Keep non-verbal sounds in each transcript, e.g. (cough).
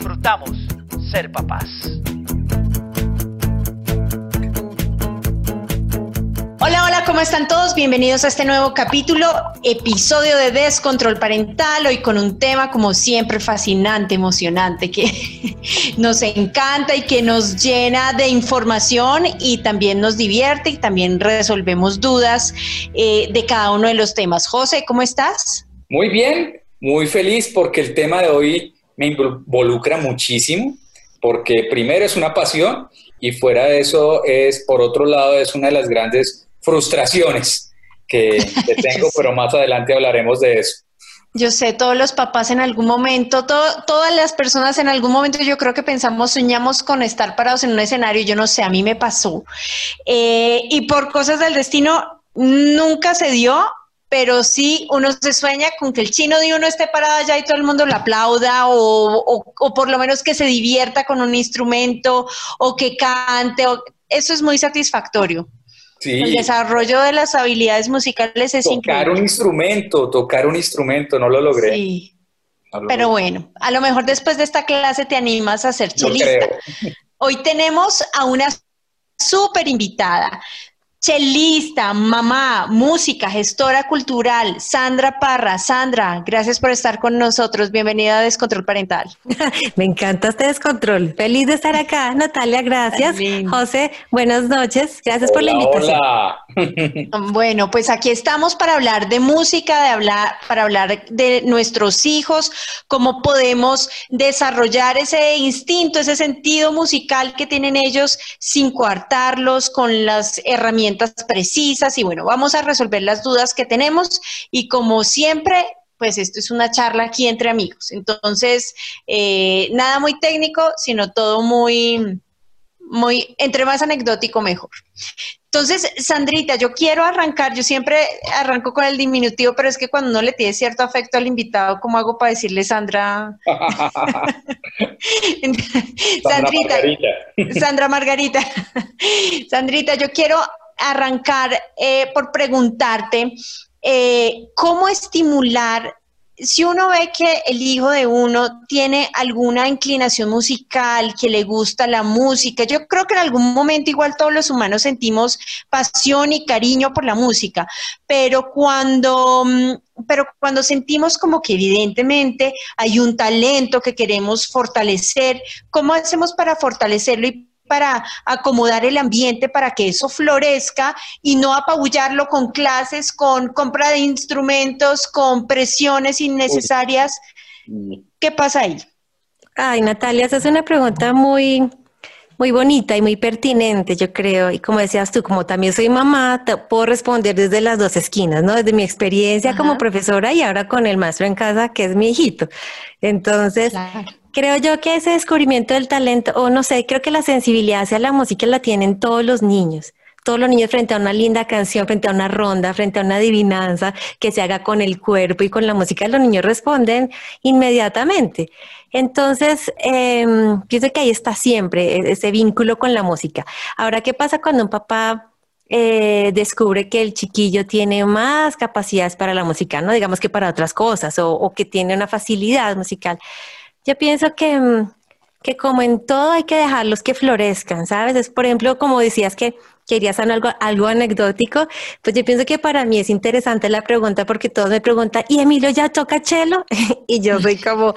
disfrutamos ser papás. Hola, hola, ¿cómo están todos? Bienvenidos a este nuevo capítulo, episodio de Descontrol Parental, hoy con un tema como siempre fascinante, emocionante, que (laughs) nos encanta y que nos llena de información y también nos divierte y también resolvemos dudas eh, de cada uno de los temas. José, ¿cómo estás? Muy bien, muy feliz porque el tema de hoy me involucra muchísimo, porque primero es una pasión y fuera de eso es, por otro lado, es una de las grandes frustraciones que, (laughs) tengo, pero más adelante hablaremos de eso. Yo sé, todos los papás en algún momento, todas las personas en algún momento yo creo que pensamos, soñamos con estar parados en un escenario, yo no sé, a mí me pasó. Eh, y por cosas del destino nunca se dio, pero sí uno se sueña con que el chino de uno esté parado allá y todo el mundo lo aplauda o, o, por lo menos que se divierta con un instrumento o que cante. O, eso es muy satisfactorio. Sí. El desarrollo de las habilidades musicales es increíble. Tocar un instrumento, tocar un instrumento, no lo logré. Sí. pero bueno, a lo mejor después de esta clase te animas a ser chelista. Hoy tenemos a una súper invitada. Chelista, mamá, música, gestora cultural, Sandra Parra. Sandra, gracias por estar con nosotros. Bienvenida a Descontrol Parental. (laughs) Me encanta este descontrol. Feliz de estar acá. (laughs) Natalia, gracias. José, buenas noches. Gracias por la invitación. Hola. (laughs) Bueno, pues aquí estamos para hablar de música, de hablar, para hablar de nuestros hijos, cómo podemos desarrollar ese instinto, ese sentido musical que tienen ellos sin coartarlos con las herramientas precisas y bueno, vamos a resolver las dudas que tenemos y como siempre, pues esto es una charla aquí entre amigos. Entonces, eh, nada muy técnico, sino todo muy, muy, entre más anecdótico mejor. Entonces, Sandrita, yo quiero arrancar, yo siempre arranco con el diminutivo, pero es que cuando uno le tiene cierto afecto al invitado, ¿cómo hago para decirle Sandra? (laughs) Sandrita, Sandra Margarita. Sandrita, yo quiero arrancar eh, por preguntarte eh, cómo estimular si uno ve que el hijo de uno tiene alguna inclinación musical, que le gusta la música, yo creo que en algún momento igual todos los humanos sentimos pasión y cariño por la música, pero cuando, mm, pero cuando sentimos como que evidentemente hay un talento que queremos fortalecer, ¿cómo hacemos para fortalecerlo y para acomodar el ambiente para que eso florezca y no apabullarlo con clases, con compra de instrumentos, con presiones innecesarias. ¿Qué pasa ahí? Ay, Natalia, esa es una pregunta muy, muy bonita y muy pertinente, yo creo. Y como decías tú, como también soy mamá, te puedo responder desde las dos esquinas, ¿no? Desde mi experiencia como profesora y ahora con el maestro en casa, que es mi hijito. Entonces, Creo yo que ese descubrimiento del talento, o no sé, creo que la sensibilidad hacia la música la tienen todos los niños. Todos los niños frente a una linda canción, frente a una ronda, frente a una adivinanza que se haga con el cuerpo y con la música, los niños responden inmediatamente. Entonces, pienso que ahí está siempre e-, ese vínculo con la música. Ahora, ¿qué pasa cuando un papá eh, descubre que el chiquillo tiene más capacidades para la música, no digamos que para otras cosas, o que tiene una facilidad musical? Yo pienso que, mm, que como en todo hay que dejarlos que florezcan, ¿sabes? Es, por ejemplo, como decías que querías algo, algo anecdótico, pues yo pienso que para mí es interesante la pregunta porque todos me preguntan, ¿y Emilio ya toca chelo? (laughs) y yo soy como,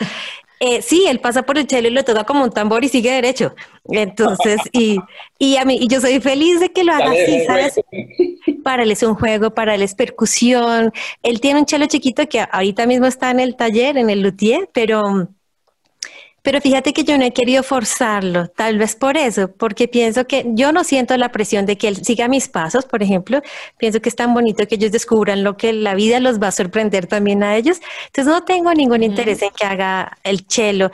eh, sí, él pasa por el chelo y lo toca como un tambor y sigue derecho. Entonces, y, y a mí, y yo soy feliz de que lo haga así, ¿sabes? (laughs) Para él es un juego, para él es percusión. Él tiene un chelo chiquito que ahorita mismo está en el taller, en el luthier, pero Pero fíjate que yo no he querido forzarlo, tal vez por eso, porque pienso que yo no siento la presión de que él siga mis pasos, por ejemplo. Pienso que es tan bonito que ellos descubran lo que la vida los va a sorprender también a ellos. Entonces no tengo ningún interés en que haga el chelo.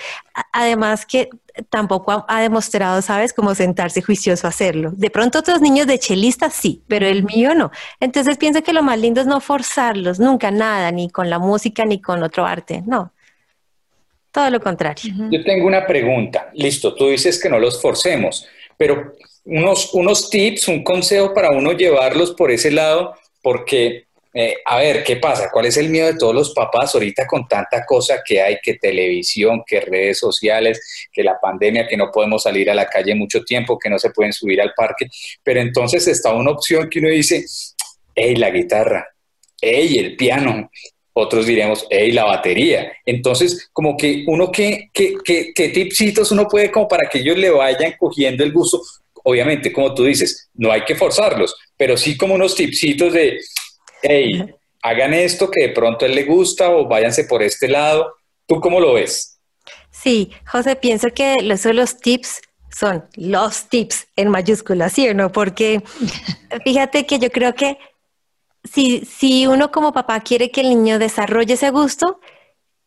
Además que tampoco ha, demostrado, ¿sabes?, cómo sentarse juicioso a hacerlo. De pronto otros niños de chelistas sí, pero el mío no. Entonces pienso que lo más lindo es no forzarlos, nunca nada, ni con la música, ni con otro arte, no. Todo lo contrario. Yo tengo una pregunta. Listo, tú dices que no los forcemos, pero unos, unos tips, un consejo para uno llevarlos por ese lado, porque, eh, a ver, ¿qué pasa? ¿Cuál es el miedo de todos los papás ahorita con tanta cosa que hay, que televisión, que redes sociales, que la pandemia, que no podemos salir a la calle mucho tiempo, que no se pueden subir al parque? Pero entonces está una opción que uno dice, hey, la guitarra, hey, el piano, otros diremos, hey, la batería. Entonces, como que uno, ¿qué, qué, qué, qué tipsitos uno puede como para que ellos le vayan cogiendo el gusto? Obviamente, como tú dices, no hay que forzarlos, pero sí como unos tipsitos de, hey, hagan esto que de pronto a él le gusta o váyanse por este lado. ¿Tú cómo lo ves? Sí, José, pienso que los, los tips son los tips en mayúsculas, ¿sí o no? Porque (laughs) fíjate que yo creo que si, si uno como papá quiere que el niño desarrolle ese gusto,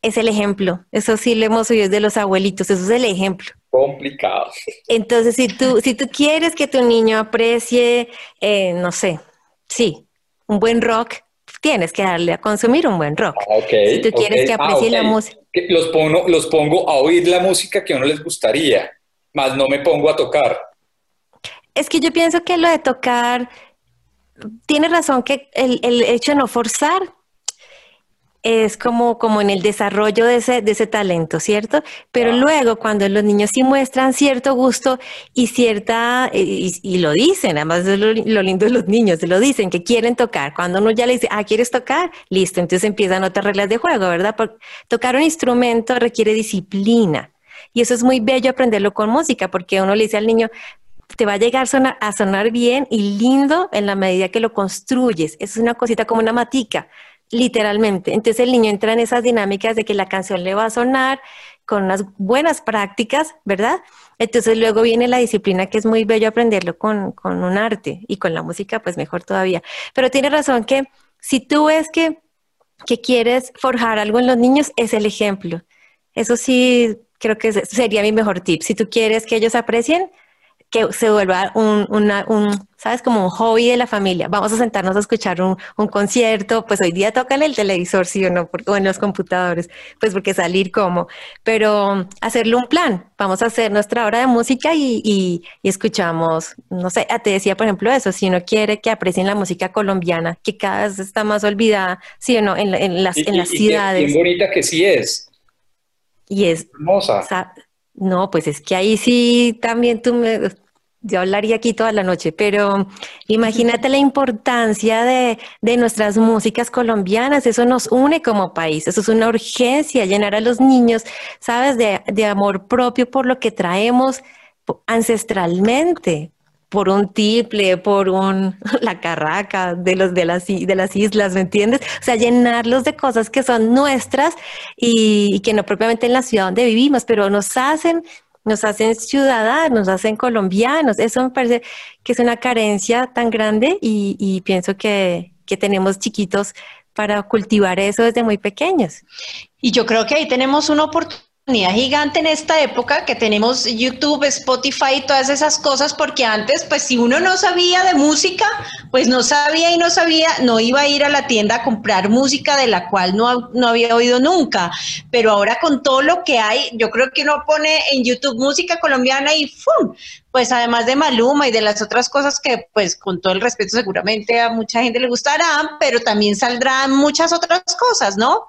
es el ejemplo. Eso sí lo hemos oído de los abuelitos, eso es el ejemplo. Complicado. Entonces, si tú, si tú quieres que tu niño aprecie, eh, no sé, sí, un buen rock, tienes que darle a consumir un buen rock. Ah, si tú quieres que ah, aprecie la música. Los pongo, los pongo a oír la música que a uno les gustaría, más no me pongo a tocar. Es que yo pienso que lo de tocar tiene razón que el, el, hecho de no forzar es como, como en el desarrollo de ese, de ese talento, ¿cierto? Pero luego cuando los niños sí muestran cierto gusto y cierta, y, lo dicen, además es lo, lindo de los niños, lo dicen, que quieren tocar. Cuando uno ya le dice, ah, ¿quieres tocar? Listo, entonces empiezan otras reglas de juego, ¿verdad? Porque tocar un instrumento requiere disciplina. Y eso es muy bello aprenderlo con música, porque uno le dice al niño, te va a llegar a sonar bien y lindo en la medida que lo construyes. Es una cosita como una matica, literalmente. Entonces el niño entra en esas dinámicas de que la canción le va a sonar con unas buenas prácticas, ¿verdad? Entonces luego viene la disciplina que es muy bello aprenderlo con, con un arte y con la música pues mejor todavía. Pero tiene razón que si tú ves que, que quieres forjar algo en los niños, es el ejemplo. Eso sí, creo que sería mi mejor tip. Si tú quieres que ellos aprecien, que se vuelva un, un, ¿sabes? Como un hobby de la familia. Vamos a sentarnos a escuchar un, un concierto, pues hoy día toca en el televisor, sí o no, o en los computadores, pues porque salir como, pero hacerle un plan. Vamos a hacer nuestra hora de música y, y, escuchamos, no sé, te decía por ejemplo eso, si uno quiere que aprecien la música colombiana, que cada vez está más olvidada, sí o no, en, en las, en las ciudades. Qué bonita que sí es. Y es hermosa. No, pues es que ahí sí también tú me, yo hablaría aquí toda la noche, pero imagínate la importancia de, de, nuestras músicas colombianas, eso nos une como país, eso es una urgencia, llenar a los niños, ¿sabes?, de, de amor propio por lo que traemos ancestralmente, por un tiple, por un (laughs) la carraca de los de las de las islas, ¿me entiendes? O sea, llenarlos de cosas que son nuestras y, y que no propiamente en la ciudad donde vivimos, pero nos hacen nos hacen ciudadanos, nos hacen colombianos. Eso me parece que es una carencia tan grande y, pienso que, que tenemos chiquitos para cultivar eso desde muy pequeños. Y yo creo que ahí tenemos una oportunidad gigante en esta época que tenemos YouTube, Spotify y todas esas cosas, porque antes, pues si uno no sabía de música, pues no sabía y no sabía, no iba a ir a la tienda a comprar música de la cual no, no había oído nunca. Pero ahora con todo lo que hay, yo creo que uno pone en YouTube música colombiana y ¡fum! Pues además de Maluma y de las otras cosas que, pues con todo el respeto, seguramente a mucha gente le gustarán, pero también saldrán muchas otras cosas, ¿no?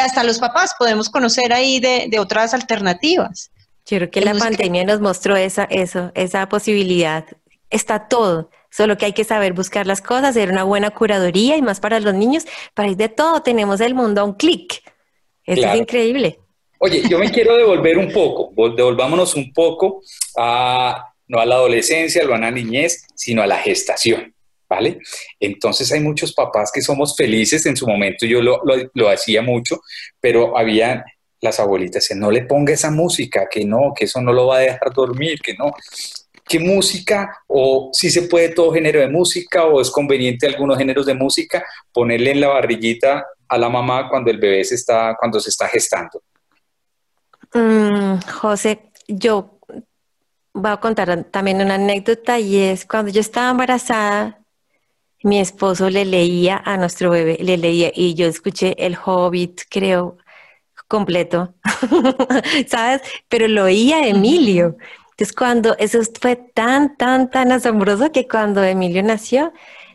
Hasta los papás podemos conocer ahí de, otras alternativas. Yo creo que la pandemia nos mostró esa, eso, esa posibilidad. Está todo, solo que hay que saber buscar las cosas, hacer una buena curaduría y más para los niños. Para ir de todo tenemos el mundo a un clic. Eso es increíble. Oye, yo me quiero devolver un poco, devolvámonos un poco a, no a la adolescencia, no a la niñez, sino a la gestación. ¿Vale? Entonces hay muchos papás que somos felices, en su momento yo lo, hacía mucho, pero había las abuelitas decían, no le ponga esa música, que no, que eso no lo va a dejar dormir, que no. ¿Qué música o si se puede todo género de música o es conveniente algunos géneros de música ponerle en la barriguita a la mamá cuando el bebé se está, cuando se está gestando? Mm, José, yo voy a contar también una anécdota y es cuando yo estaba embarazada, mi esposo le leía a nuestro bebé, le leía y yo escuché El Hobbit, creo, completo, (laughs) ¿sabes? Pero lo oía Emilio. Entonces, cuando eso fue tan, tan, tan asombroso que cuando Emilio nació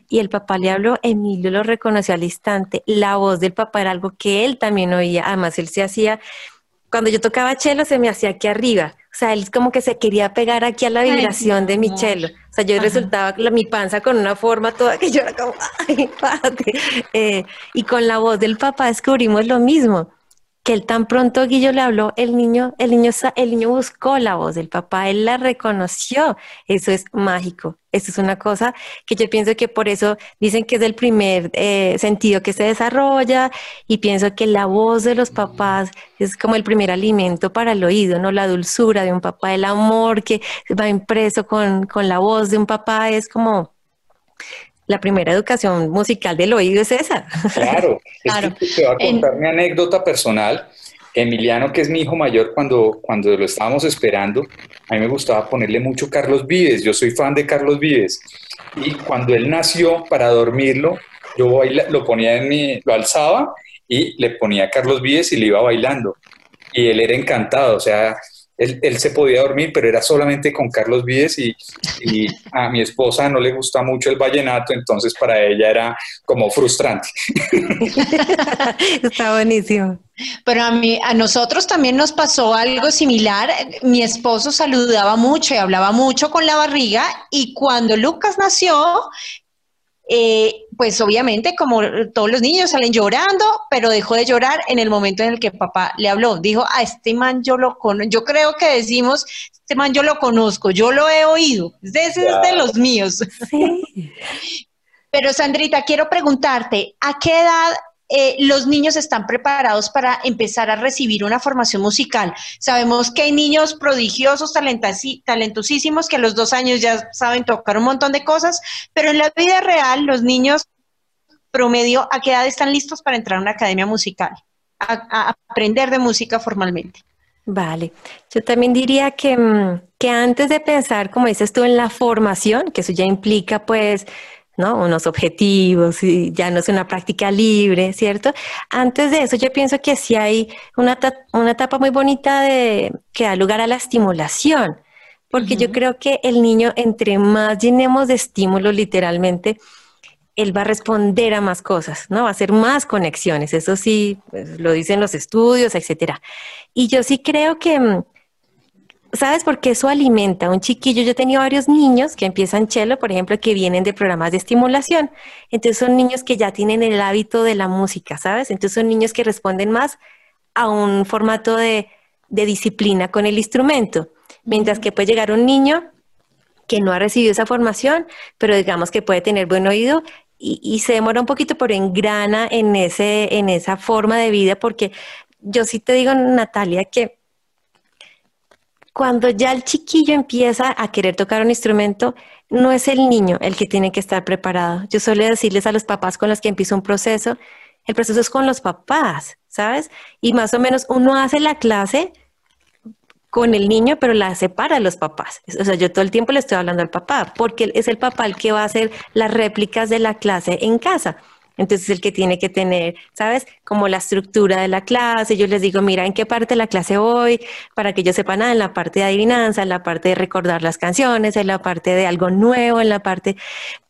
y el papá le habló, Emilio lo reconoció al instante. La voz del papá era algo que él también oía. Además, él se hacía, cuando yo tocaba chelo, se me hacía aquí arriba. O sea, él como que se quería pegar aquí a la vibración de mi chelo. O sea, yo resultaba mi panza con una forma toda que yo era como, (laughs) ay, padre. Eh, y con la voz del papá descubrimos lo mismo que él tan pronto Guillo le habló, el niño, el niño, el niño buscó la voz del papá, él la reconoció. Eso es mágico. Eso es una cosa que yo pienso que por eso dicen que es el primer eh, sentido que se desarrolla y pienso que la voz de los papás es como el primer alimento para el oído, ¿no? La dulzura de un papá, el amor que va impreso con, con la voz de un papá es como la primera educación musical del oído es esa. Claro, (laughs) claro. te voy a contar mi anécdota personal. Emiliano, que es mi hijo mayor, cuando, cuando lo estábamos esperando, a mí me gustaba ponerle mucho Carlos Vives. Yo soy fan de Carlos Vives. Y cuando él nació, para dormirlo, yo lo ponía en mi, lo alzaba y le ponía Carlos Vives y le iba bailando. Y él era encantado, o sea, él, se podía dormir, pero era solamente con Carlos Vides y, a mi esposa no le gusta mucho el vallenato, entonces para ella era como frustrante. (laughs) Está buenísimo. Pero a mí, a nosotros también nos pasó algo similar. Mi esposo saludaba mucho y hablaba mucho con la barriga y cuando Lucas nació, eh, pues obviamente como todos los niños salen llorando, pero dejó de llorar en el momento en el que papá le habló. Dijo, a este man yo lo conozco, yo creo que decimos, este man yo lo conozco, yo lo he oído, ese es de los míos. (laughs) Pero Sandrita, quiero preguntarte, ¿a qué edad eh, los niños están preparados para empezar a recibir una formación musical. Sabemos que hay niños prodigiosos, talentosísimos, que a los dos años ya saben tocar un montón de cosas, pero en la vida real los niños promedio, ¿a qué edad están listos para entrar a una academia musical? A, aprender de música formalmente. Vale, yo también diría que, mm, que antes de pensar, como dices tú, en la formación, que eso ya implica pues ¿no? Unos objetivos y ya no es una práctica libre, ¿cierto? Antes de eso, yo pienso que sí hay una, una etapa muy bonita de, que da lugar a la estimulación, porque yo creo que el niño, entre más llenemos de estímulos literalmente, él va a responder a más cosas, ¿no? Va a hacer más conexiones, eso sí, pues, lo dicen los estudios, etcétera. Y yo sí creo que mm, ¿Sabes por qué eso alimenta? Un chiquillo, yo he tenido varios niños que empiezan chelo, por ejemplo, que vienen de programas de estimulación. Entonces son niños que ya tienen el hábito de la música, ¿sabes? Entonces son niños que responden más a un formato de, disciplina con el instrumento. Mientras que puede llegar un niño que no ha recibido esa formación, pero digamos que puede tener buen oído y, y, se demora un poquito, pero engrana en, ese, en esa forma de vida, porque yo sí te digo, Natalia, que cuando ya el chiquillo empieza a querer tocar un instrumento, no es el niño el que tiene que estar preparado. Yo suelo decirles a los papás con los que empiezo un proceso, el proceso es con los papás, ¿sabes? Y más o menos uno hace la clase con el niño, pero la separa los papás. O sea, yo todo el tiempo le estoy hablando al papá, porque es el papá el que va a hacer las réplicas de la clase en casa. Entonces el que tiene que tener, ¿sabes? Como la estructura de la clase. Yo les digo, mira, ¿en qué parte de la clase voy? Para que yo sepa nada, en la parte de adivinanza, en la parte de recordar las canciones, en la parte de algo nuevo, en la parte...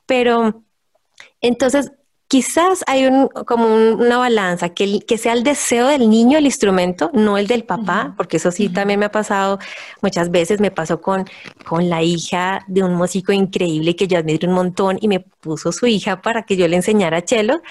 Pero entonces quizás hay un, como una balanza, que, que sea el deseo del niño el instrumento, no el del papá, porque eso sí también me ha pasado muchas veces, me pasó con, con la hija de un músico increíble que yo admiro un montón y me puso su hija para que yo le enseñara cello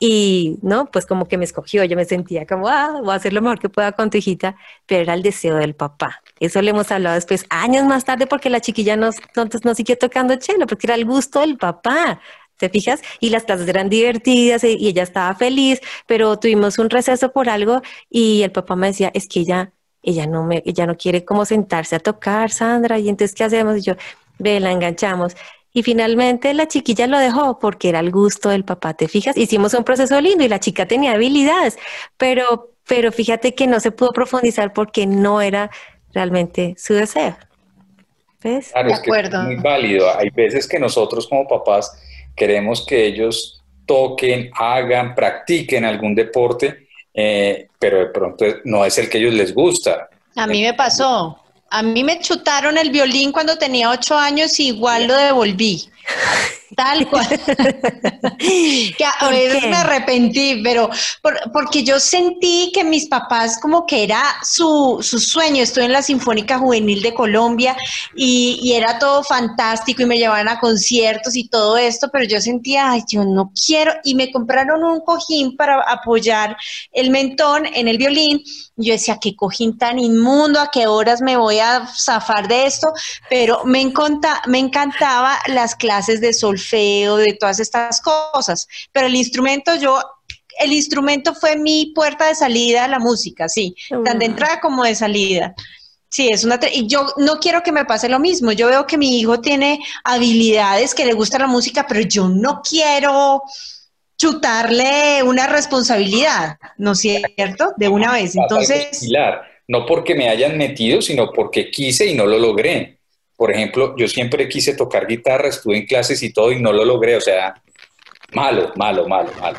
y, ¿no? Pues como que me escogió, yo me sentía como, ah, voy a hacer lo mejor que pueda con tu hijita, pero era el deseo del papá. Eso le hemos hablado después, años más tarde, porque la chiquilla no, entonces no siguió tocando cello, porque era el gusto del papá ¿Te fijas? Y las clases eran divertidas y ella estaba feliz, pero tuvimos un receso por algo y el papá me decía, es que ella, ella no me, ella no quiere como sentarse a tocar, Sandra, y entonces, ¿qué hacemos? Y yo, ve, la enganchamos. Y finalmente la chiquilla lo dejó porque era el gusto del papá, ¿te fijas? Hicimos un proceso lindo y la chica tenía habilidades, pero, pero fíjate que no se pudo profundizar porque no era realmente su deseo. ¿Ves? Claro, es, que es muy válido. Hay veces que nosotros como papás queremos que ellos toquen, hagan, practiquen algún deporte, eh, pero de pronto no es el que a ellos les gusta. A mí me pasó. A mí me chutaron el violín cuando tenía ocho años y igual lo devolví. (laughs) Tal cual. (laughs) que a veces me arrepentí, pero porque yo sentí que mis papás como que era su, su sueño. Estuve en la Sinfónica Juvenil de Colombia y, y, era todo fantástico y me llevaban a conciertos y todo esto, pero yo sentía, ay, yo no quiero. Y me compraron un cojín para apoyar el mentón en el violín. Yo decía, qué cojín tan inmundo, a qué horas me voy a zafar de esto, pero me, encanta, me encantaba las clases de sol feo, de todas estas cosas. Pero el instrumento, yo, el instrumento fue mi puerta de salida a la música, sí, tan de entrada como de salida. Sí, es una. Y yo no quiero que me pase lo mismo. Yo veo que mi hijo tiene habilidades, que le gusta la música, pero yo no quiero chutarle una responsabilidad, ¿no es cierto? De una vez. Entonces. No porque me hayan metido, sino porque quise y no lo logré. Por ejemplo, yo siempre quise tocar guitarra, estuve en clases y todo y no lo logré, o sea, malo, malo, malo, malo.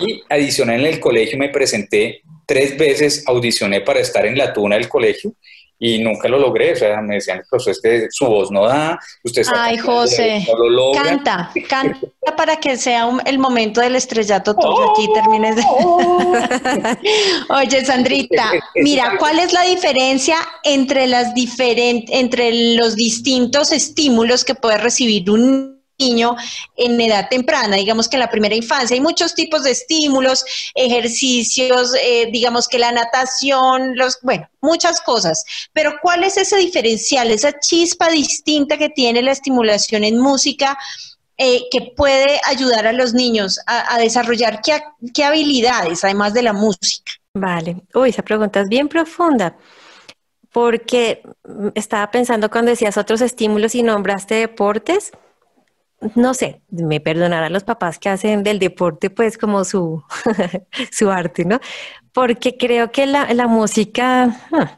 Y adicional en el colegio me presenté tres veces, audicioné para estar en la tuna del colegio y nunca lo logré, o sea, me decían, pues es que su voz no da, usted está Ay, José, canta, canta para que sea el momento del estrellato todo aquí termines de... (laughs) Oye, Sandrita, mira, ¿cuál es la diferencia entre las diferentes entre los distintos estímulos que puede recibir un niño en edad temprana, digamos que en la primera infancia. Hay muchos tipos de estímulos, ejercicios, eh, digamos que la natación, los, bueno, muchas cosas. Pero ¿cuál es ese diferencial, esa chispa distinta que tiene la estimulación en música? Eh, que puede ayudar a los niños a, desarrollar qué, qué habilidades, además de la música. Vale, uy, esa pregunta es bien profunda porque estaba pensando cuando decías otros estímulos y nombraste deportes, no sé, me perdonarán los papás que hacen del deporte pues como su, (laughs) su arte, ¿no? Porque creo que la, la música, hmm,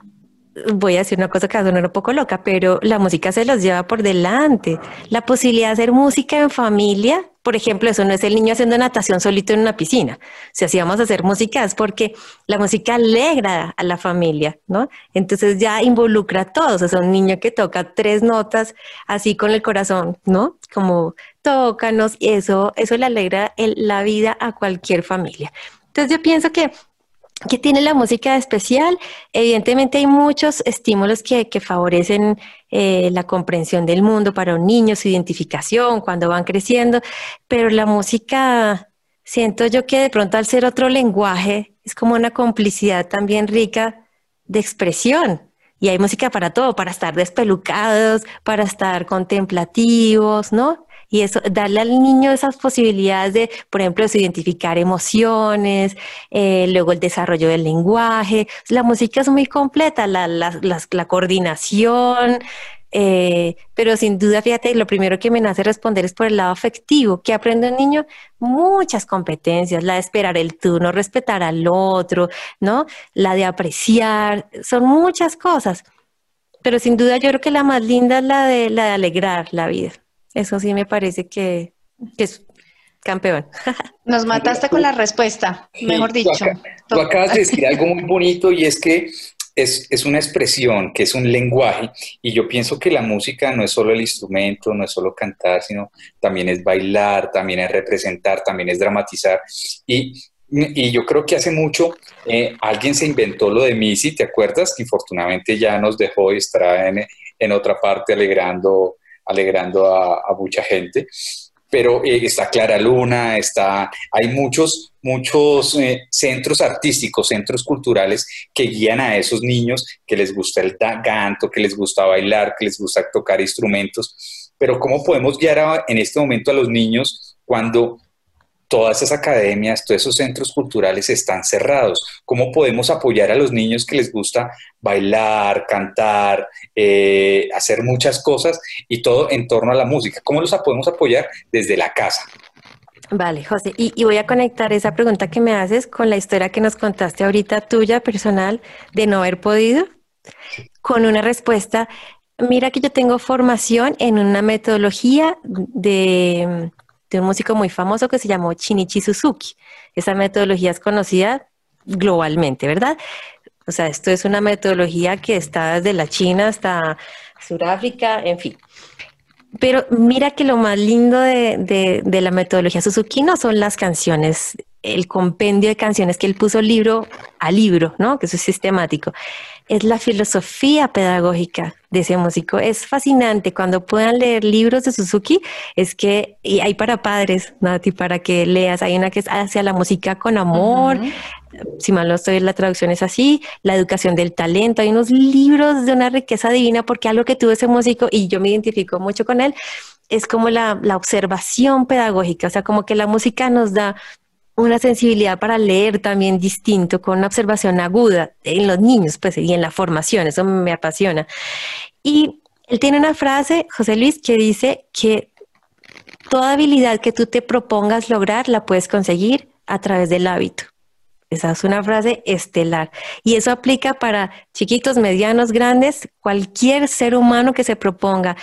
voy a decir una cosa que va a sonar un poco loca, pero la música se los lleva por delante. La posibilidad de hacer música en familia por ejemplo, eso no es el niño haciendo natación solito en una piscina. Si hacíamos hacer música es porque la música alegra a la familia, ¿no? Entonces ya involucra a todos. Es un niño que toca tres notas así con el corazón, ¿no? Como tócanos, y eso, eso le alegra la vida a cualquier familia. Entonces yo pienso que ¿Qué tiene la música especial? Evidentemente hay muchos estímulos que, favorecen eh, la comprensión del mundo para un niño, su identificación cuando van creciendo, pero la música, siento yo que de pronto al ser otro lenguaje, es como una complicidad también rica de expresión. Y hay música para todo, para estar despelucados, para estar contemplativos, ¿no? Y eso, darle al niño esas posibilidades de, por ejemplo, de identificar emociones, eh, luego el desarrollo del lenguaje. La música es muy completa, la, la, la, coordinación, eh, pero sin duda, fíjate, lo primero que me nace responder es por el lado afectivo. que aprende un niño? Muchas competencias, la de esperar el turno, respetar al otro, ¿no? La de apreciar, son muchas cosas. Pero sin duda yo creo que la más linda es la de, la de alegrar la vida. Eso sí me parece que, es campeón. Nos mataste con la respuesta, mejor dicho. Tú, acabas de decir algo muy bonito y es que es, es, una expresión, que es un lenguaje, y yo pienso que la música no es solo el instrumento, no es solo cantar, sino también es bailar, también es representar, también es dramatizar. Y, y yo creo que hace mucho eh, alguien se inventó lo de Missy, ¿te acuerdas? Que infortunadamente ya nos dejó y estará en, en otra parte alegrando alegrando a, mucha gente. Pero eh, está Clara Luna, está, hay muchos, muchos eh, centros artísticos, centros culturales que guían a esos niños que les gusta el canto, que les gusta bailar, que les gusta tocar instrumentos. Pero ¿cómo podemos guiar en este momento a los niños cuando todas esas academias, todos esos centros culturales están cerrados. ¿Cómo podemos apoyar a los niños que les gusta bailar, cantar, eh, hacer muchas cosas y todo en torno a la música? ¿Cómo los podemos apoyar desde la casa? Vale, José, y, y, voy a conectar esa pregunta que me haces con la historia que nos contaste ahorita tuya personal de no haber podido, con una respuesta. Mira que yo tengo formación en una metodología de de un músico muy famoso que se llamó Shinichi Suzuki. Esa metodología es conocida globalmente, ¿verdad? O sea, esto es una metodología que está desde la China hasta Sudáfrica, en fin. Pero mira que lo más lindo de, de, la metodología Suzuki no son las canciones, el compendio de canciones que él puso libro a libro, ¿no? Que eso es sistemático. Es la filosofía pedagógica de ese músico. Es fascinante. Cuando puedan leer libros de Suzuki, es que, y hay para padres, Nati, para que leas, hay una que es hacia la música con amor, si mal no estoy, la traducción es así, la educación del talento, hay unos libros de una riqueza divina, porque algo que tuvo ese músico, y yo me identifico mucho con él, es como la, la observación pedagógica, o sea, como que la música nos da una sensibilidad para leer también distinto, con una observación aguda en los niños, pues, y en la formación, eso me apasiona. Y él tiene una frase, José Luis, que dice que toda habilidad que tú te propongas lograr la puedes conseguir a través del hábito. Esa es una frase estelar. Y eso aplica para chiquitos, medianos, grandes, cualquier ser humano que se proponga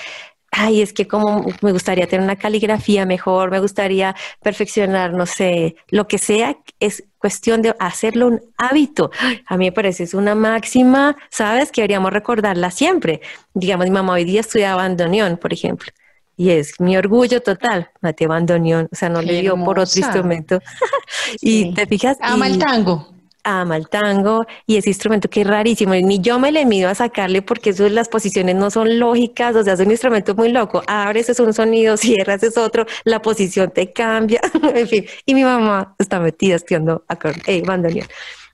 ay, es que como me gustaría tener una caligrafía mejor, me gustaría perfeccionar, no sé, lo que sea, es cuestión de hacerlo un hábito. A mí me parece es una máxima, ¿sabes? Que deberíamos recordarla siempre. Digamos, mi mamá hoy día estudia bandoneón, por ejemplo. Y es mi orgullo total, Mateo bandoneón, o sea, no le dio por otro instrumento. (laughs) y te fijas. Ama el tango ama el tango y ese instrumento que es rarísimo, ni yo me le mido a sacarle porque eso, las posiciones no son lógicas, o sea, es un instrumento muy loco, abres es un sonido, (laughs) cierras es otro, la posición te cambia, (laughs) en fin, y mi mamá está metida estudiando eh, bandoneón.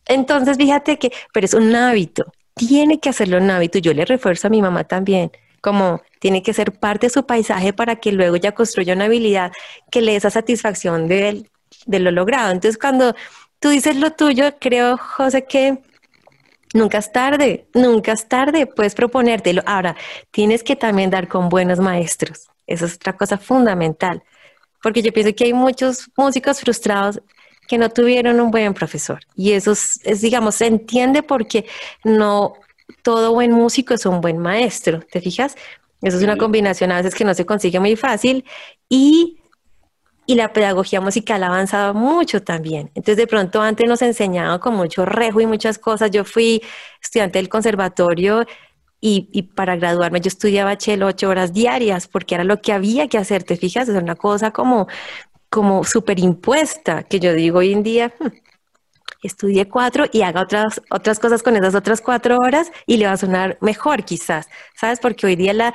Entonces, fíjate que, pero es un hábito, tiene que hacerlo un hábito, yo le refuerzo a mi mamá también, como tiene que ser parte de su paisaje para que luego ya construya una habilidad que le dé esa satisfacción de, de lo logrado. Entonces, cuando Tú dices lo tuyo, creo, José, que nunca es tarde, nunca es tarde, puedes proponértelo. Ahora, tienes que también dar con buenos maestros. Eso es otra cosa fundamental, porque yo pienso que hay muchos músicos frustrados que no tuvieron un buen profesor. Y eso es, digamos, se entiende porque no todo buen músico es un buen maestro, ¿te fijas? Eso es una combinación a veces que no se consigue muy fácil y y la pedagogía musical ha avanzado mucho también. Entonces, de pronto antes nos enseñaban con mucho rejo y muchas cosas. Yo fui estudiante del conservatorio y, para graduarme yo estudiaba chelo ocho horas diarias porque era lo que había que hacer. Te fijas, es una cosa como, como súper impuesta que yo digo hoy en día, hmm, estudie cuatro y haga otras, otras cosas con esas otras cuatro horas y le va a sonar mejor quizás, ¿sabes? Porque hoy día la,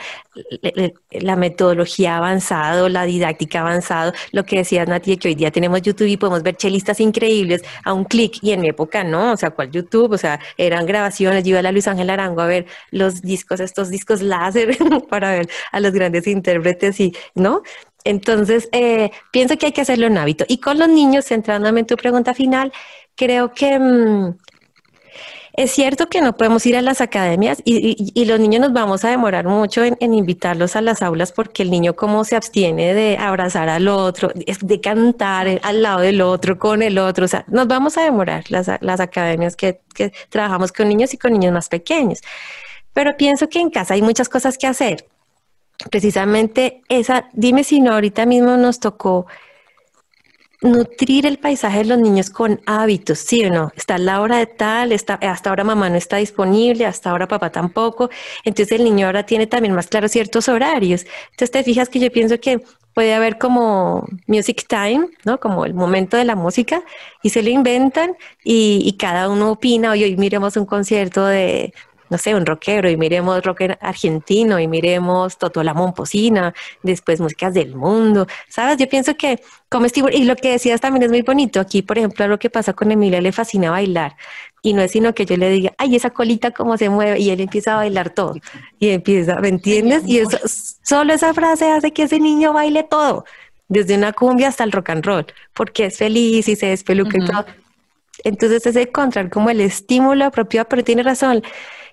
la, metodología ha avanzado, la didáctica ha avanzado, lo que decías Nati, que hoy día tenemos YouTube y podemos ver chelistas increíbles a un clic y en mi época no, o sea, ¿cuál YouTube? O sea, eran grabaciones, yo iba a la Luis Ángel Arango a ver los discos, estos discos láser (laughs) para ver a los grandes intérpretes y, ¿no? Entonces, eh, pienso que hay que hacerlo en hábito. Y con los niños, centrándome en tu pregunta final, creo que mm, es cierto que no podemos ir a las academias y, los niños nos vamos a demorar mucho en, invitarlos a las aulas porque el niño como se abstiene de abrazar al otro, de cantar al lado del otro, con el otro, o sea, nos vamos a demorar las, academias que, que trabajamos con niños y con niños más pequeños. Pero pienso que en casa hay muchas cosas que hacer. Precisamente esa, dime si no, ahorita mismo nos tocó nutrir el paisaje de los niños con hábitos, ¿sí o no? Está la hora de tal, está, hasta ahora mamá no está disponible, hasta ahora papá tampoco, entonces el niño ahora tiene también más claro ciertos horarios. Entonces te fijas que yo pienso que puede haber como music time, ¿no? Como el momento de la música y se lo inventan y, y cada uno opina, hoy, hoy miremos un concierto de, no sé, un rockero y miremos rock argentino y miremos Toto la Momposina, después músicas del mundo, ¿sabes? Yo pienso que como y lo que decías también es muy bonito. Aquí, por ejemplo, lo que pasa con Emilia le fascina bailar y no es sino que yo le diga, ay, esa colita cómo se mueve y él empieza a bailar todo y empieza, ¿me entiendes? Y eso, solo esa frase hace que ese niño baile todo. desde una cumbia hasta el rock and roll, porque es feliz y se despeluca y todo. Entonces es encontrar como el estímulo apropiado, pero tiene razón,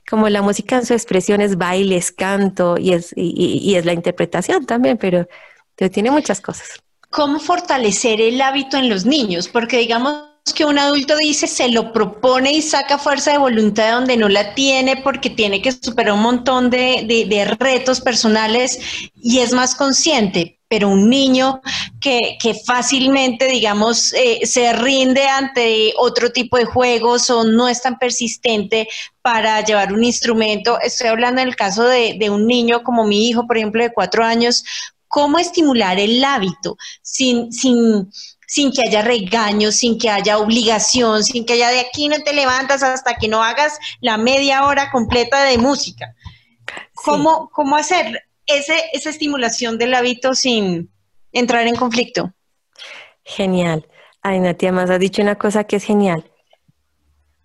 como la música en su expresión es bailes, canto y es, y, es la interpretación también, pero, pero tiene muchas cosas. ¿Cómo fortalecer el hábito en los niños? Porque digamos que un adulto dice, se lo propone y saca fuerza de voluntad de donde no la tiene porque tiene que superar un montón de, retos personales y es más consciente. Pero un niño que, fácilmente, digamos, eh, se rinde ante otro tipo de juegos o no es tan persistente para llevar un instrumento, estoy hablando en el caso de, de un niño como mi hijo, por ejemplo, de cuatro años, ¿cómo estimular el hábito sin... sin sin que haya regaños, sin que haya obligación, sin que haya de aquí no te levantas hasta que no hagas la media hora completa de música. ¿Cómo, cómo hacer ese, esa estimulación del hábito sin entrar en conflicto? Genial. Ay, Natia, más has dicho una cosa que es genial.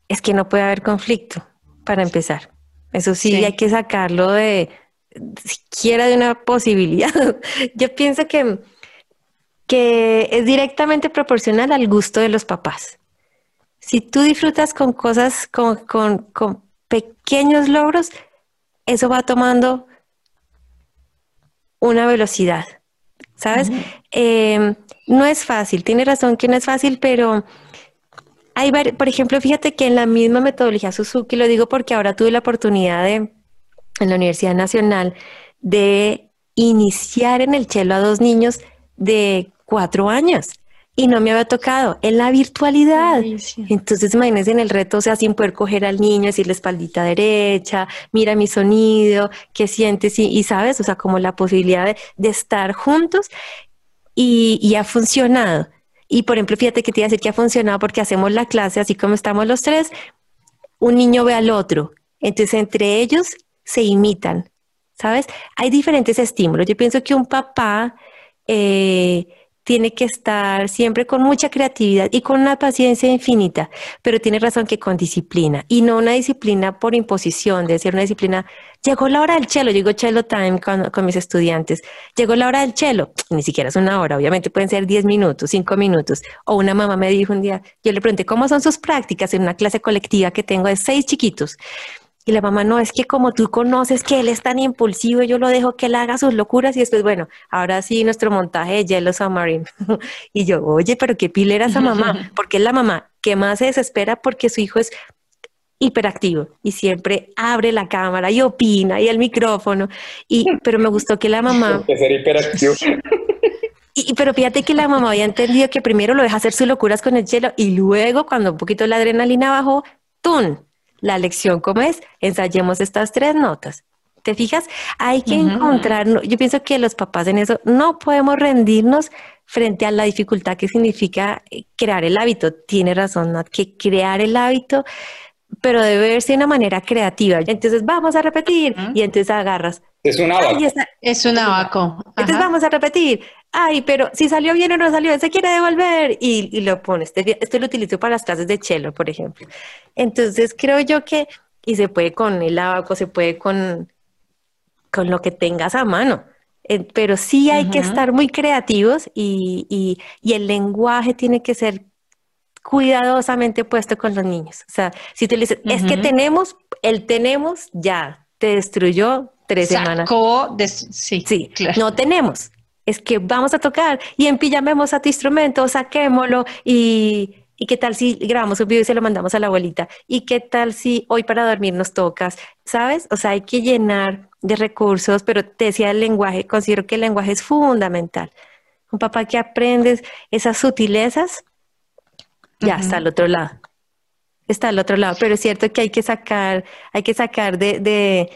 Es que no puede haber conflicto, para empezar. Eso sí, hay que sacarlo de siquiera de una posibilidad. (laughs) Yo pienso que que es directamente proporcional al gusto de los papás. Si tú disfrutas con cosas, con, pequeños logros, eso va tomando una velocidad, ¿sabes? Em, no es fácil, tiene razón que no es fácil, pero hay, por ejemplo, fíjate que en la misma metodología Suzuki, lo digo porque ahora tuve la oportunidad de, en la Universidad Nacional, de iniciar en el chelo a dos niños de cuatro años y no me había tocado en la virtualidad. Entonces, imagínense en el reto, o sea, sin poder coger al niño, decirle espaldita derecha, mira mi sonido, qué sientes y, sabes, o sea, como la posibilidad de, estar juntos y, ha funcionado. Y por ejemplo, fíjate que te iba a decir que ha funcionado porque hacemos la clase así como estamos los tres, un niño ve al otro, entonces entre ellos se imitan, ¿sabes? Hay diferentes estímulos. Yo pienso que un papá... Eh, tiene que estar siempre con mucha creatividad y con una paciencia infinita, pero tiene razón que con disciplina y no una disciplina por imposición, de decir una disciplina, llegó la hora del chelo, llegó chelo time con, con mis estudiantes, llegó la hora del chelo, ni siquiera es una hora, obviamente pueden ser 10 minutos, 5 minutos, o una mamá me dijo un día, yo le pregunté, ¿cómo son sus prácticas en una clase colectiva que tengo de seis chiquitos? Y la mamá, no, es que como tú conoces que él es tan impulsivo, yo lo dejo que él haga sus locuras y después, bueno, ahora sí nuestro montaje de Yellow Submarine. (laughs) y yo, oye, pero qué pila era esa mamá, (laughs) porque es la mamá que más se desespera porque su hijo es hiperactivo y siempre abre la cámara y opina y el micrófono. Y, pero me gustó que la mamá... (laughs) Que ser hiperactivo. Y, pero fíjate que la mamá había entendido que primero lo deja hacer sus locuras con el hielo y luego cuando un poquito la adrenalina bajó, ¡tun! La lección como es, ensayemos estas tres notas. ¿Te fijas? Hay que encontrar, yo pienso que los papás en eso no podemos rendirnos frente a la dificultad que significa eh, crear el hábito. Tiene razón, ¿no? que crear el hábito, pero debe verse de una manera creativa. Entonces vamos a repetir y entonces agarras. Es un abaco. Es un abaco. Entonces vamos a repetir ay, pero si salió bien o no salió, se quiere devolver y, lo pones. Este, este, lo utilizo para las clases de cello, por ejemplo. Entonces creo yo que, y se puede con el abaco, se puede con, con lo que tengas a mano. Eh, pero sí hay que estar muy creativos y, el lenguaje tiene que ser cuidadosamente puesto con los niños. O sea, si le dices, es que tenemos, el tenemos ya te destruyó tres semanas. sí, sí no tenemos es que vamos a tocar y empillamemos a tu instrumento, saquémoslo y, y qué tal si grabamos un video y se lo mandamos a la abuelita y qué tal si hoy para dormir nos tocas, ¿sabes? O sea, hay que llenar de recursos, pero te decía el lenguaje, considero que el lenguaje es fundamental. Un papá que aprende esas sutilezas, ya está al otro lado. Está al otro lado, pero es cierto que hay que sacar, hay que sacar de de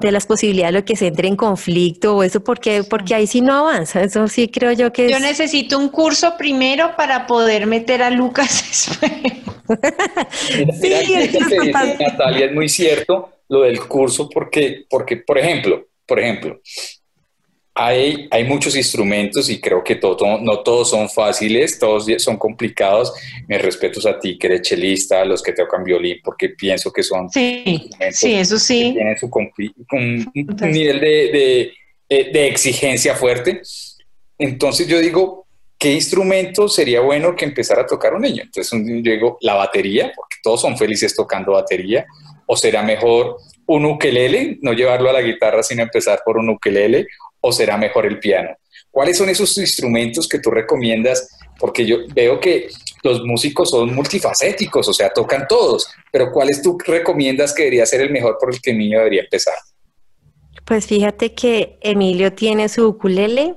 las posibilidades de lo que se entre en conflicto o eso, porque, porque ahí sí no avanza. Eso sí creo yo que Yo necesito un curso primero para poder meter a Lucas (laughs) mira, sí, Natalia, es muy cierto lo del curso porque, porque por ejemplo, por ejemplo, hay, hay muchos instrumentos y creo que todo, no todos son fáciles, todos son complicados. Me respeto a ti que eres chelista, a los que tocan violín, porque pienso que son sí, sí eso sí. tienen su un, nivel de, eh, de exigencia fuerte. Entonces yo digo, ¿qué instrumento sería bueno que empezara a tocar un niño? Entonces yo digo, la batería, porque todos son felices tocando batería, o será mejor un ukelele, no llevarlo a la guitarra sino empezar por un ukelele, o será mejor el piano. ¿Cuáles son esos instrumentos que tú recomiendas? Porque yo veo que los músicos son multifacéticos, o sea, tocan todos, pero ¿cuáles tú recomiendas que debería ser el mejor por el que el niño debería empezar? Pues fíjate que Emilio tiene su ukulele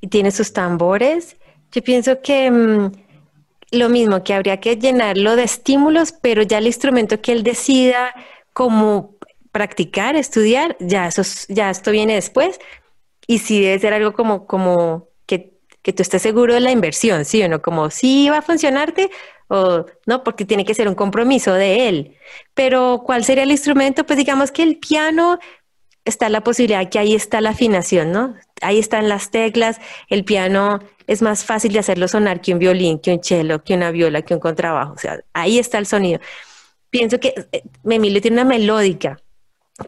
y tiene sus tambores. Yo pienso que mm, lo mismo, que habría que llenarlo de estímulos, pero ya el instrumento que él decida como practicar, estudiar, ya, eso, ya esto viene después. Y si debe ser algo como, como que, que tú estés seguro de la inversión, ¿sí o no? Como si va a funcionarte o no, porque tiene que ser un compromiso de él. Pero ¿cuál sería el instrumento? Pues digamos que el piano está la posibilidad que ahí está la afinación, ¿no? Ahí están las teclas, el piano es más fácil de hacerlo sonar que un violín, que un cello, que una viola, que un contrabajo, o sea, ahí está el sonido. Pienso que eh, Emilio tiene una melódica.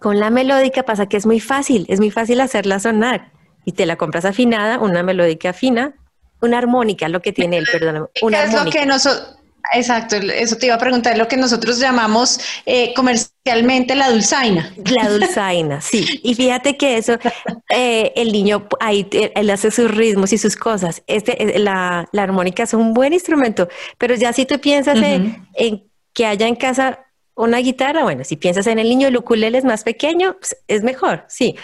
Con la melódica pasa que es muy fácil, es muy fácil hacerla sonar y te la compras afinada, una melódica fina, una armónica, lo que tiene él, (laughs) perdón, una es lo que nosotros Exacto, eso te iba a preguntar, lo que nosotros llamamos eh, comercialmente la dulzaina. (laughs) La dulzaina, sí. Y fíjate que eso, eh, el niño ahí él hace sus ritmos y sus cosas. Este, eh, la, armónica es un buen instrumento, pero ya si tú piensas en, que haya en casa una guitarra, bueno, si piensas en el niño, el ukulele es más pequeño, pues, es mejor, sí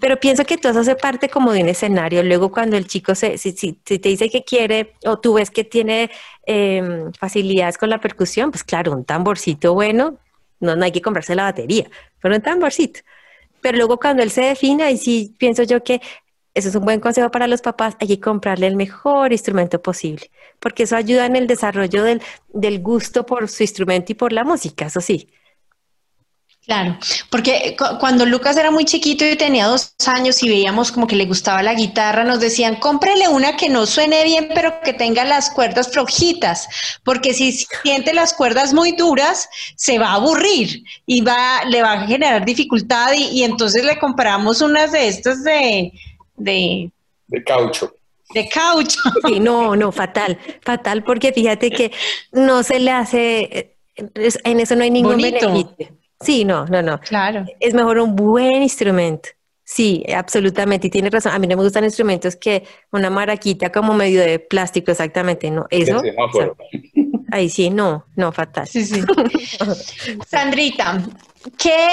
pero pienso que todo eso hace parte como de un escenario. Luego cuando el chico se, si, si, te dice que quiere o tú ves que tiene em, facilidades con la percusión, pues claro, un tamborcito bueno, no, hay que comprarse la batería, pero un tamborcito. Pero luego cuando él se define, ahí sí pienso yo que eso es un buen consejo para los papás, hay que comprarle el mejor instrumento posible, porque eso ayuda en el desarrollo del, del gusto por su instrumento y por la música, eso sí. Claro, porque cuando Lucas era muy chiquito y tenía dos años y veíamos como que le gustaba la guitarra, nos decían, cómprele una que no suene bien, pero que tenga las cuerdas flojitas, porque si siente las cuerdas muy duras, se va a aburrir y va, le va a generar dificultad y, entonces le compramos unas de estas de... De, caucho. De caucho. (laughs) Sí, no, no, fatal, fatal, porque fíjate que no se le hace, en eso no hay ningún beneficio. Sí, no, no, no. Claro. Es mejor un buen instrumento. Sí, absolutamente. Y tiene razón. A mí no me gustan instrumentos que una maraquita como medio de plástico, exactamente. No, eso. ahí sí, no, no, fatal. Sí, sí. (laughs) Sandrita, ¿qué,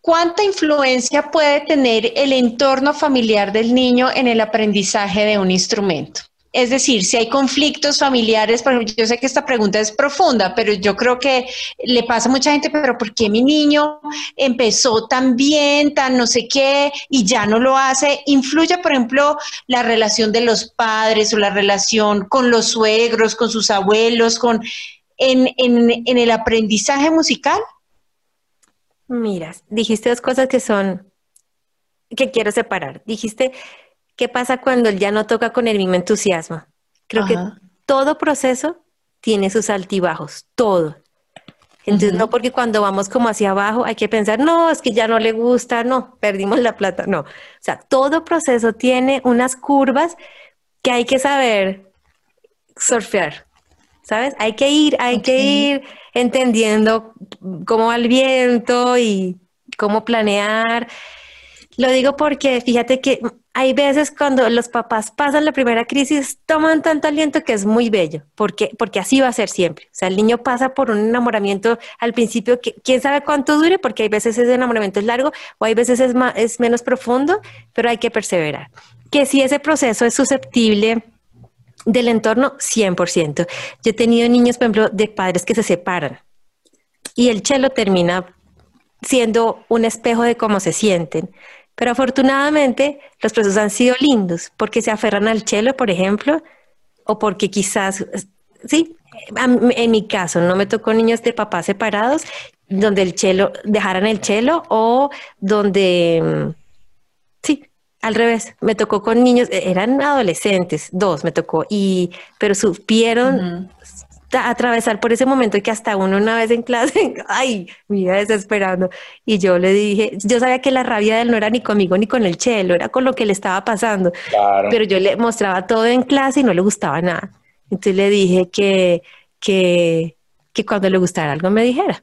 ¿cuánta influencia puede tener el entorno familiar del niño en el aprendizaje de un instrumento? Es decir, si hay conflictos familiares, por ejemplo, yo sé que esta pregunta es profunda, pero yo creo que le pasa a mucha gente, pero ¿por qué mi niño empezó tan bien, tan no sé qué, y ya no lo hace? ¿Influye, por ejemplo, la relación de los padres o la relación con los suegros, con sus abuelos, con en, en el aprendizaje musical? Mira, dijiste dos cosas que son, que quiero separar. Dijiste ¿Qué pasa cuando él ya no toca con el mismo entusiasmo? Creo que todo proceso tiene sus altibajos, todo. Entonces, no porque cuando vamos como hacia abajo hay que pensar, no, es que ya no le gusta, no, perdimos la plata, no. O sea, todo proceso tiene unas curvas que hay que saber surfear, ¿sabes? Hay que ir, hay que ir entendiendo cómo va el viento y cómo planear. Lo digo porque fíjate que hay veces cuando los papás pasan la primera crisis, toman tanto aliento que es muy bello, porque, porque así va a ser siempre. O sea, el niño pasa por un enamoramiento al principio, que quién sabe cuánto dure, porque hay veces ese enamoramiento es largo o hay veces es, más, es menos profundo, pero hay que perseverar. Que si ese proceso es susceptible del entorno, 100%. Yo he tenido niños, por ejemplo, de padres que se separan y el chelo termina siendo un espejo de cómo se sienten pero afortunadamente los procesos han sido lindos porque se aferran al chelo, por ejemplo, o porque quizás, sí, en mi caso no me tocó niños de papás separados donde el chelo, dejaran el chelo o donde, sí, al revés, me tocó con niños, eran adolescentes, dos me tocó, y, pero supieron atravesar por ese momento que hasta uno una vez en clase, (laughs) ay, me iba desesperando. Y yo le dije, yo sabía que la rabia de él no era ni conmigo ni con el chelo, era con lo que le estaba pasando. Pero yo le mostraba todo en clase y no le gustaba nada. Entonces le dije que, que, que cuando le gustara algo me dijera.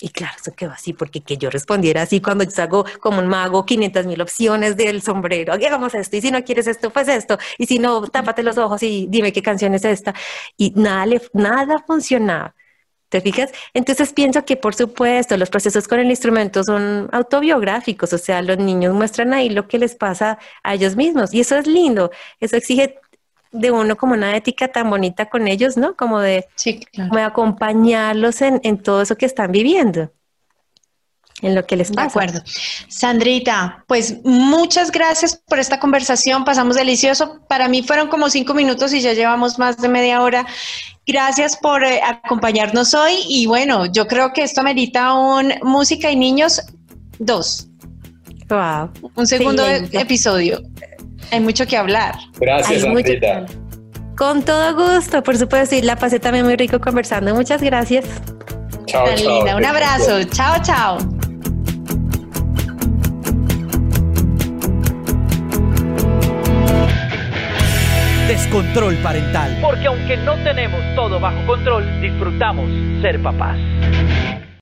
Y claro, eso quedó así, porque que yo respondiera así cuando yo hago como un mago 500 mil opciones del sombrero, hagamos esto, y si no quieres esto, pues esto, y si no, tápate los ojos y dime qué canción es esta. Y nada, le, nada funcionaba. ¿Te fijas? Entonces pienso que, por supuesto, los procesos con el instrumento son autobiográficos, o sea, los niños muestran ahí lo que les pasa a ellos mismos, y eso es lindo, eso exige de uno como una ética tan bonita con ellos, ¿no? Como de, acompañarlos en, todo eso que están viviendo en lo que les pasa. De acuerdo. Sandrita, pues muchas gracias por esta conversación. Pasamos delicioso. Para mí fueron como cinco minutos y ya llevamos más de media hora. Gracias por eh, acompañarnos hoy. Y bueno, yo creo que esto merita un Música y Niños 2. Wow. Un segundo episodio. Hay mucho que hablar. Gracias, Sandrita. Con todo gusto, por supuesto, y la pasé también muy rico conversando. Muchas gracias. Chao, chao. Un abrazo. Chao, chao. Descontrol parental. Porque aunque no tenemos todo bajo control, disfrutamos ser papás.